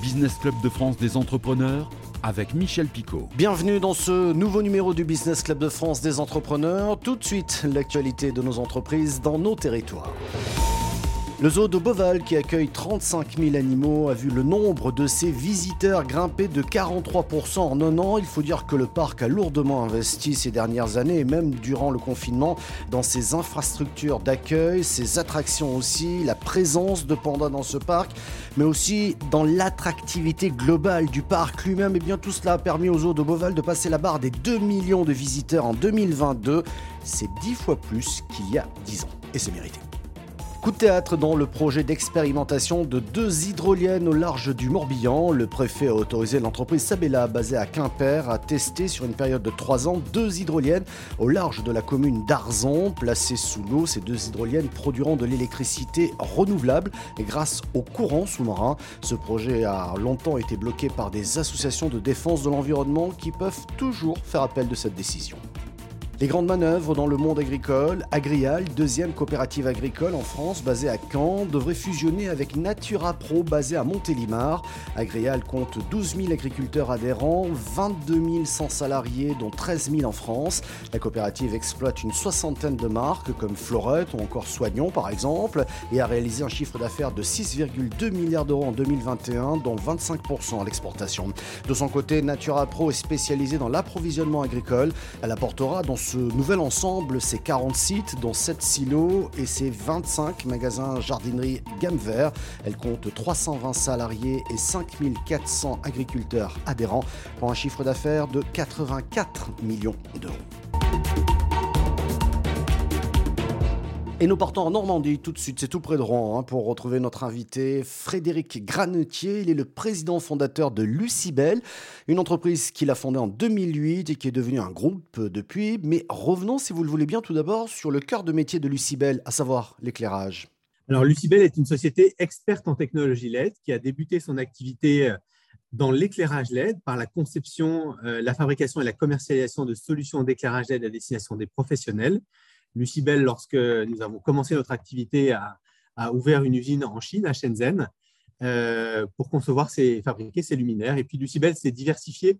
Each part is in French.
Business Club de France des entrepreneurs avec Michel Picot. Bienvenue dans ce nouveau numéro du Business Club de France des entrepreneurs. Tout de suite, l'actualité de nos entreprises dans nos territoires. Le zoo de Beauval, qui accueille 35 000 animaux, a vu le nombre de ses visiteurs grimper de 43% en un an. Il faut dire que le parc a lourdement investi ces dernières années et même durant le confinement dans ses infrastructures d'accueil, ses attractions aussi, la présence de pandas dans ce parc, mais aussi dans l'attractivité globale du parc lui-même. Et bien tout cela a permis au zoo de Beauval de passer la barre des 2 millions de visiteurs en 2022. C'est 10 fois plus qu'il y a 10 ans. Et c'est mérité. Coup de théâtre dans le projet d'expérimentation de deux hydroliennes au large du Morbihan. Le préfet a autorisé l'entreprise Sabella, basée à Quimper, à tester sur une période de trois ans deux hydroliennes au large de la commune d'Arzon. Placées sous l'eau, ces deux hydroliennes produiront de l'électricité renouvelable grâce au courant sous-marin. Ce projet a longtemps été bloqué par des associations de défense de l'environnement qui peuvent toujours faire appel de cette décision. Les grandes manœuvres dans le monde agricole, Agrial, deuxième coopérative agricole en France basée à Caen, devrait fusionner avec Natura Pro basée à Montélimar. Agrial compte 12 000 agriculteurs adhérents, 22 100 salariés dont 13 000 en France. La coopérative exploite une soixantaine de marques comme Florette ou encore Soignon par exemple et a réalisé un chiffre d'affaires de 6,2 milliards d'euros en 2021 dont 25% à l'exportation. De son côté, Natura Pro est spécialisée dans l'approvisionnement agricole. Elle apportera dans ce nouvel ensemble, c'est 40 sites, dont 7 silos et ses 25 magasins jardinerie gamme vert. Elle compte 320 salariés et 5400 agriculteurs adhérents pour un chiffre d'affaires de 84 millions d'euros. Et nous partons en Normandie tout de suite, c'est tout près de Rouen, hein, pour retrouver notre invité Frédéric Granetier. Il est le président fondateur de Lucibel, une entreprise qu'il a fondée en 2008 et qui est devenue un groupe depuis. Mais revenons, si vous le voulez bien, tout d'abord sur le cœur de métier de Lucibel, à savoir l'éclairage. Alors, Lucibel est une société experte en technologie LED qui a débuté son activité euh, dans l'éclairage LED par la conception, euh, la fabrication et la commercialisation de solutions d'éclairage LED à destination des professionnels. Lucibel, lorsque nous avons commencé notre activité, a, ouvert une usine en Chine, à Shenzhen, euh, pour concevoir et fabriquer ses luminaires. Et puis Lucibel s'est diversifié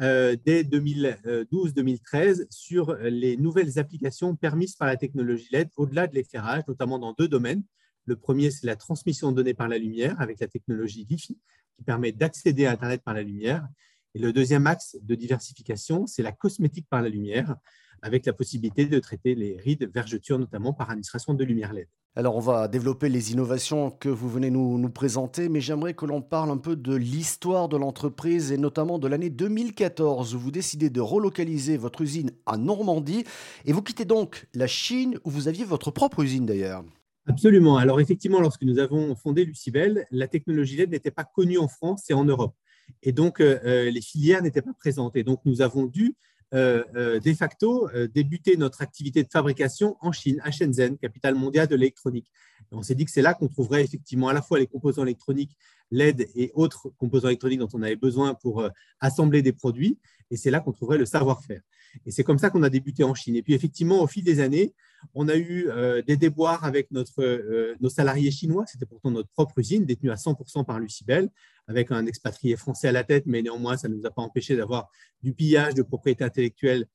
euh, dès 2012-2013 sur les nouvelles applications permises par la technologie LED au-delà de l'éclairage, notamment dans deux domaines. Le premier, c'est la transmission de données par la lumière avec la technologie Wi-Fi qui permet d'accéder à Internet par la lumière. Et le deuxième axe de diversification, c'est la cosmétique par la lumière avec la possibilité de traiter les rides vergetures, notamment par administration de lumière LED. Alors on va développer les innovations que vous venez nous, nous présenter, mais j'aimerais que l'on parle un peu de l'histoire de l'entreprise et notamment de l'année 2014 où vous décidez de relocaliser votre usine à Normandie et vous quittez donc la Chine où vous aviez votre propre usine d'ailleurs. Absolument. Alors effectivement, lorsque nous avons fondé Lucibel, la technologie LED n'était pas connue en France et en Europe. Et donc, euh, euh, les filières n'étaient pas présentes. Et donc, nous avons dû de facto euh, débuter notre activité de fabrication en Chine, à Shenzhen, capitale mondiale de l'électronique. On s'est dit que c'est là qu'on trouverait effectivement à la fois les composants électroniques, LED et autres composants électroniques dont on avait besoin pour assembler des produits, et c'est là qu'on trouverait le savoir-faire. Et c'est comme ça qu'on a débuté en Chine. Et puis effectivement, au fil des années, on a eu des déboires avec notre, nos salariés chinois. C'était pourtant notre propre usine, détenue à 100% par Lucibel, avec un expatrié français à la tête, mais néanmoins, ça ne nous a pas empêché d'avoir du pillage de propriété intellectuelle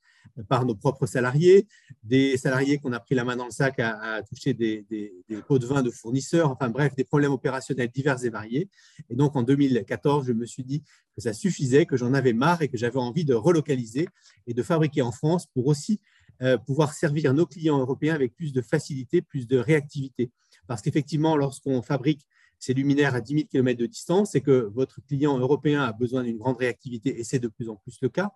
par nos propres salariés, des salariés qu'on a pris la main dans le sac à, toucher des, des, pots de vin de fournisseurs, enfin bref, des problèmes opérationnels divers et variés. Et donc en 2014, je me suis dit que ça suffisait, que j'en avais marre et que j'avais envie de relocaliser et de fabriquer en France pour aussi euh, pouvoir servir nos clients européens avec plus de facilité, plus de réactivité. Parce qu'effectivement, lorsqu'on fabrique ces luminaires à 10 000 km de distance et que votre client européen a besoin d'une grande réactivité, et c'est de plus en plus le cas,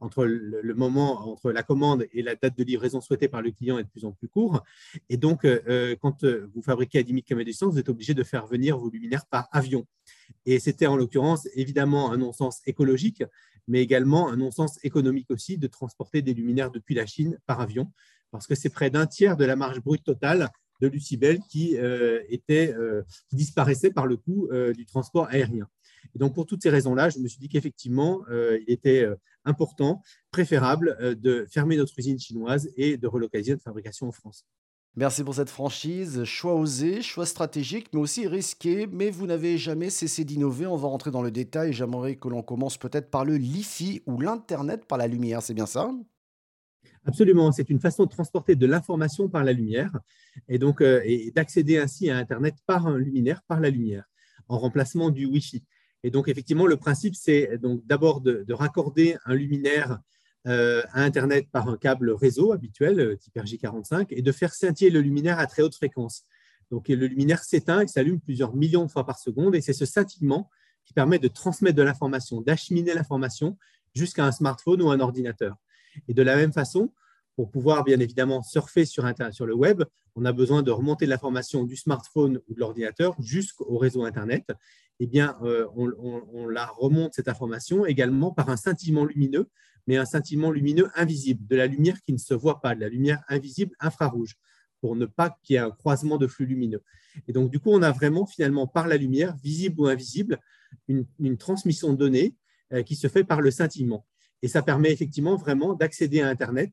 entre le, moment, entre la commande et la date de livraison souhaitée par le client est de plus en plus court. Et donc, euh, euh, quand euh, vous fabriquez à 10 000 km de distance, vous êtes obligé de faire venir vos luminaires par avion. Et c'était en l'occurrence évidemment un non-sens écologique, mais également un non-sens économique aussi de transporter des luminaires depuis la Chine par avion, parce que c'est près d'un tiers de la marge brute totale de Lucibel qui, euh, était, euh, disparaissait par le coût euh, du transport aérien. Et donc, pour toutes ces raisons-là, je me suis dit qu'effectivement, il était important, préférable de fermer notre usine chinoise et de relocaliser notre fabrication en France. Merci pour cette franchise. Choix osé, choix stratégique, mais aussi risqué. Mais vous n'avez jamais cessé d'innover. On va rentrer dans le détail. J'aimerais que l'on commence peut-être par le LiFi ou l'Internet par la lumière. C'est bien ça? Absolument, c'est une façon de transporter de l'information par la lumière et donc euh, d'accéder ainsi à Internet par un luminaire, par la lumière, en remplacement du Wi-Fi. Et donc effectivement, le principe, c'est donc d'abord de, raccorder un luminaire euh, à Internet par un câble réseau habituel, euh, type RJ45, et de faire scintiller le luminaire à très haute fréquence. Donc le luminaire s'éteint et s'allume plusieurs millions de fois par seconde, et c'est ce scintillement qui permet de transmettre de l'information, d'acheminer l'information jusqu'à un smartphone ou un ordinateur. Et de la même façon, pour pouvoir bien évidemment surfer sur, sur le web, on a besoin de remonter l'information du smartphone ou de l'ordinateur jusqu'au réseau Internet. Eh bien, euh, on, la remonte cette information également par un scintillement lumineux, mais un scintillement lumineux invisible, de la lumière qui ne se voit pas, de la lumière invisible infrarouge, pour ne pas qu'il y ait un croisement de flux lumineux. Et donc, du coup, on a vraiment finalement par la lumière, visible ou invisible, une, transmission de données euh, qui se fait par le scintillement. Et ça permet effectivement vraiment d'accéder à Internet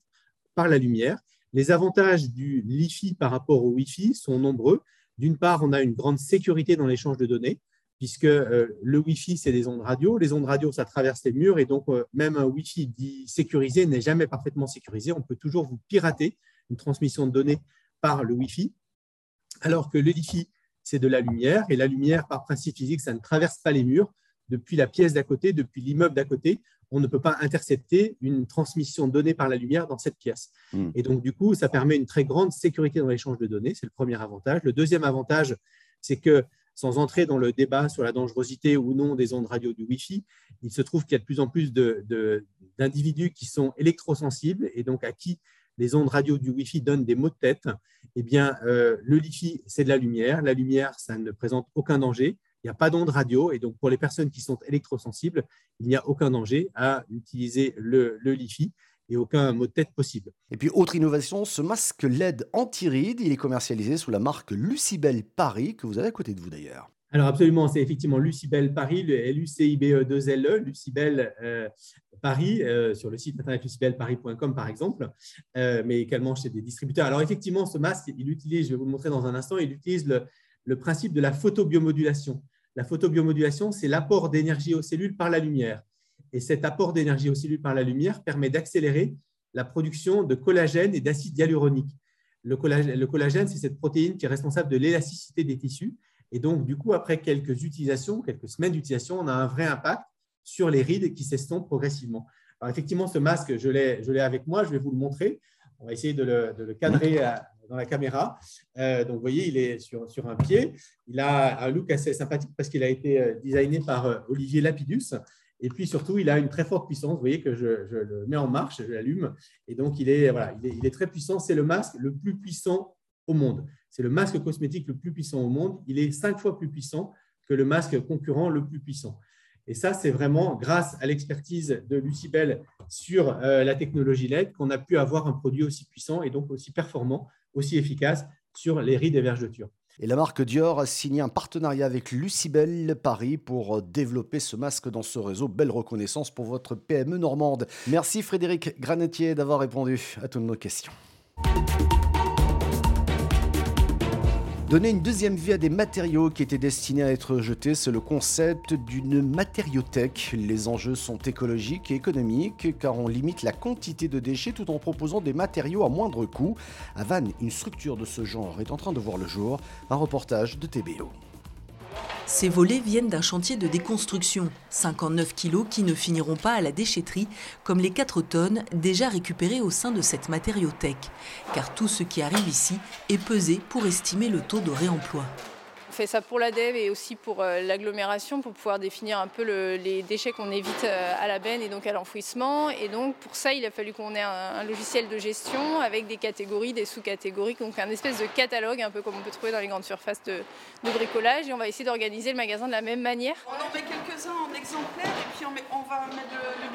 par la lumière. Les avantages du Li-Fi par rapport au Wi-Fi sont nombreux. D'une part, on a une grande sécurité dans l'échange de données, puisque euh, le Wi-Fi, c'est des ondes radio. Les ondes radio, ça traverse les murs, et donc euh, même un Wi-Fi dit sécurisé n'est jamais parfaitement sécurisé. On peut toujours vous pirater une transmission de données par le Wi-Fi, alors que le Li-Fi, c'est de la lumière, et la lumière, par principe physique, ça ne traverse pas les murs. Depuis la pièce d'à côté, depuis l'immeuble d'à côté, on ne peut pas intercepter une transmission donnée par la lumière dans cette pièce. Hmm. Et donc, du coup, ça permet une très grande sécurité dans l'échange de données. C'est le premier avantage. Le deuxième avantage, c'est que sans entrer dans le débat sur la dangerosité ou non des ondes radio du Wi-Fi, il se trouve qu'il y a de plus en plus d'individus qui sont électrosensibles et donc à qui les ondes radio du Wi-Fi donnent des maux de tête. Eh bien, euh, le Wi-Fi, c'est de la lumière. La lumière, ça ne présente aucun danger il n'y a pas d'onde radio. Et donc, pour les personnes qui sont électrosensibles, il n'y a aucun danger à utiliser le, le LiFi et aucun mot de tête possible. Et puis, autre innovation, ce masque LED anti-rides, il est commercialisé sous la marque Lucibel Paris, que vous avez à côté de vous d'ailleurs. Alors absolument, c'est effectivement Lucibel Paris, le L-U-C-I-B-E-2-L-E, e, Lucibel euh, Paris, euh, sur le site internet lucibelparis.com par exemple, euh, mais également chez des distributeurs. Alors effectivement, ce masque, il utilise, je vais vous le montrer dans un instant, il utilise le, le principe de la photobiomodulation. La photobiomodulation, c'est l'apport d'énergie aux cellules par la lumière. Et cet apport d'énergie aux cellules par la lumière permet d'accélérer la production de collagène et d'acide hyaluronique. Le collagène, c'est cette protéine qui est responsable de l'élasticité des tissus. Et donc, du coup, après quelques utilisations, quelques semaines d'utilisation, on a un vrai impact sur les rides qui s'estompent progressivement. Alors, effectivement, ce masque, je l'ai avec moi, je vais vous le montrer. On va essayer de le, cadrer dans la caméra. Euh, donc, vous voyez, il est sur, sur, un pied. Il a un look assez sympathique parce qu'il a été euh, designé par euh, Olivier Lapidus. Et puis surtout, il a une très forte puissance. Vous voyez que je, le mets en marche, je l'allume. Et donc, il est, voilà, il est, très puissant. C'est le masque le plus puissant au monde. C'est le masque cosmétique le plus puissant au monde. Il est cinq fois plus puissant que le masque concurrent le plus puissant. Et ça, c'est vraiment grâce à l'expertise de Lucibel sur la technologie LED qu'on a pu avoir un produit aussi puissant et donc aussi performant, aussi efficace sur les rides et vergetures. Et la marque Dior a signé un partenariat avec Lucibel Paris pour développer ce masque dans ce réseau. Belle reconnaissance pour votre PME normande. Merci Frédéric Granetier d'avoir répondu à toutes nos questions. Donner une deuxième vie à des matériaux qui étaient destinés à être jetés, c'est le concept d'une matériothèque. Les enjeux sont écologiques et économiques car on limite la quantité de déchets tout en proposant des matériaux à moindre coût. À Vannes, une structure de ce genre est en train de voir le jour. Un reportage de TBO. Ces volets viennent d'un chantier de déconstruction, 59 kilos qui ne finiront pas à la déchetterie, comme les 4 tonnes déjà récupérées au sein de cette matériothèque, car tout ce qui arrive ici est pesé pour estimer le taux de réemploi. On fait ça pour la dev et aussi pour euh, l'agglomération, pour pouvoir définir un peu les déchets qu'on évite euh, à la benne et donc à l'enfouissement. Et donc pour ça, il a fallu qu'on ait un, logiciel de gestion avec des catégories, des sous-catégories, donc un espèce de catalogue, un peu comme on peut trouver dans les grandes surfaces de, bricolage. Et on va essayer d'organiser le magasin de la même manière. On en met quelques-uns en exemplaire et puis on, va mettre le, le,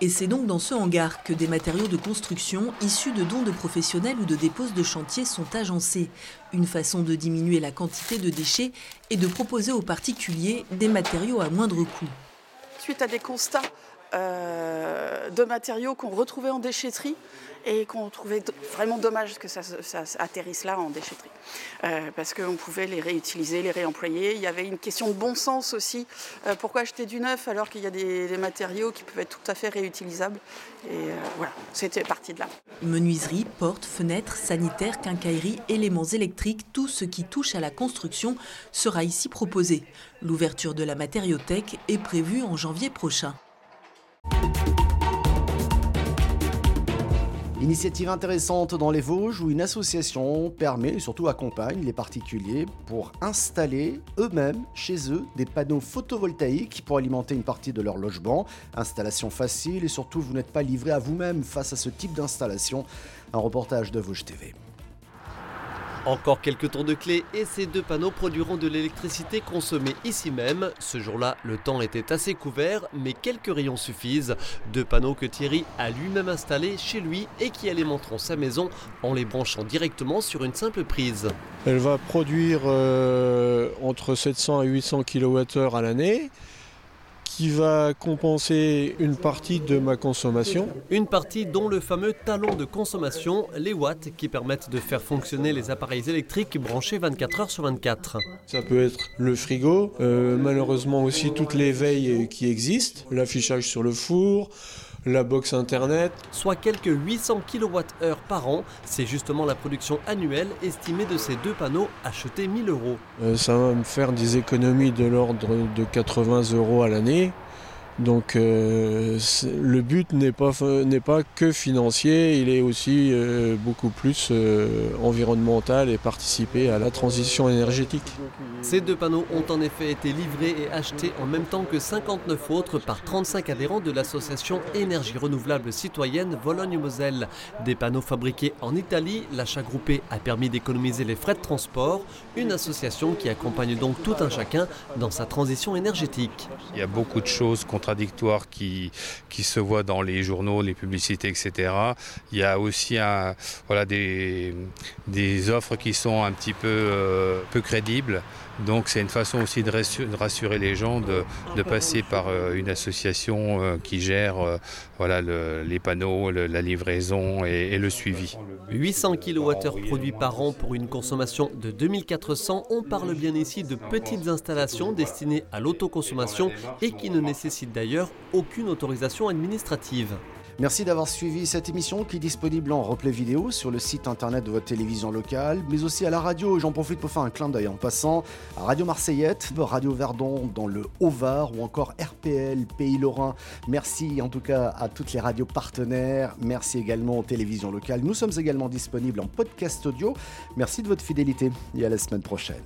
Et c'est donc dans ce hangar que des matériaux de construction issus de dons de professionnels ou de déposes de chantier sont agencés. Une façon de diminuer la quantité de déchets et de proposer aux particuliers des matériaux à moindre coût. Suite à des constats de matériaux qu'on retrouvait en déchetterie et qu'on trouvait vraiment dommage que ça, atterrisse là en déchetterie. Euh, parce qu'on pouvait les réutiliser, les réemployer. Il y avait une question de bon sens aussi. Euh, pourquoi acheter du neuf alors qu'il y a des, matériaux qui peuvent être tout à fait réutilisables? Et euh, voilà, c'était parti de là. Menuiserie, portes, fenêtres, sanitaires, quincaillerie, éléments électriques, tout ce qui touche à la construction sera ici proposé. L'ouverture de la matériothèque est prévue en janvier prochain. Initiative intéressante dans les Vosges où une association permet et surtout accompagne les particuliers pour installer eux-mêmes chez eux des panneaux photovoltaïques pour alimenter une partie de leur logement. Installation facile et surtout vous n'êtes pas livré à vous-même face à ce type d'installation. Un reportage de Vosges TV. Encore quelques tours de clé et ces deux panneaux produiront de l'électricité consommée ici même. Ce jour-là, le temps était assez couvert, mais quelques rayons suffisent. Deux panneaux que Thierry a lui-même installés chez lui et qui alimenteront sa maison en les branchant directement sur une simple prise. Elle va produire euh, entre 700 et 800 kWh à l'année qui va compenser une partie de ma consommation. Une partie dont le fameux talon de consommation, les watts qui permettent de faire fonctionner les appareils électriques branchés 24 heures sur 24. Ça peut être le frigo, euh, malheureusement aussi toutes les veilles qui existent, l'affichage sur le four, la box internet. Soit quelques 800 kWh par an. C'est justement la production annuelle estimée de ces deux panneaux achetés 1000 euros. Euh, ça va me faire des économies de l'ordre de 80 euros à l'année. Donc euh, le but n'est pas, n'est pas que financier, il est aussi euh, beaucoup plus euh, environnemental et participer à la transition énergétique. Ces deux panneaux ont en effet été livrés et achetés en même temps que 59 autres par 35 adhérents de l'association Énergie Renouvelable Citoyenne Vologne-Moselle. Des panneaux fabriqués en Italie, l'achat groupé a permis d'économiser les frais de transport, une association qui accompagne donc tout un chacun dans sa transition énergétique. Il y a beaucoup de choses contre contradictoires qui, qui se voient dans les journaux, les publicités, etc. Il y a aussi un, voilà, des, des offres qui sont un petit peu, euh, peu crédibles. Donc c'est une façon aussi de rassurer les gens de, de passer par euh, une association euh, qui gère voilà, les panneaux, la livraison et, et, le suivi. 800 kWh produits par an pour une consommation de 2400. On parle bien ici de petites installations destinées à l'autoconsommation et qui ne nécessitent d'ailleurs aucune autorisation administrative. Merci d'avoir suivi cette émission qui est disponible en replay vidéo sur le site internet de votre télévision locale, mais aussi à la radio. J'en profite pour faire un clin d'œil en passant à Radio Marseillette, Radio Verdon dans le Haut-Var ou encore RPL Pays Lorrain. Merci en tout cas à toutes les radios partenaires. Merci également aux télévisions locales. Nous sommes également disponibles en podcast audio. Merci de votre fidélité et à la semaine prochaine.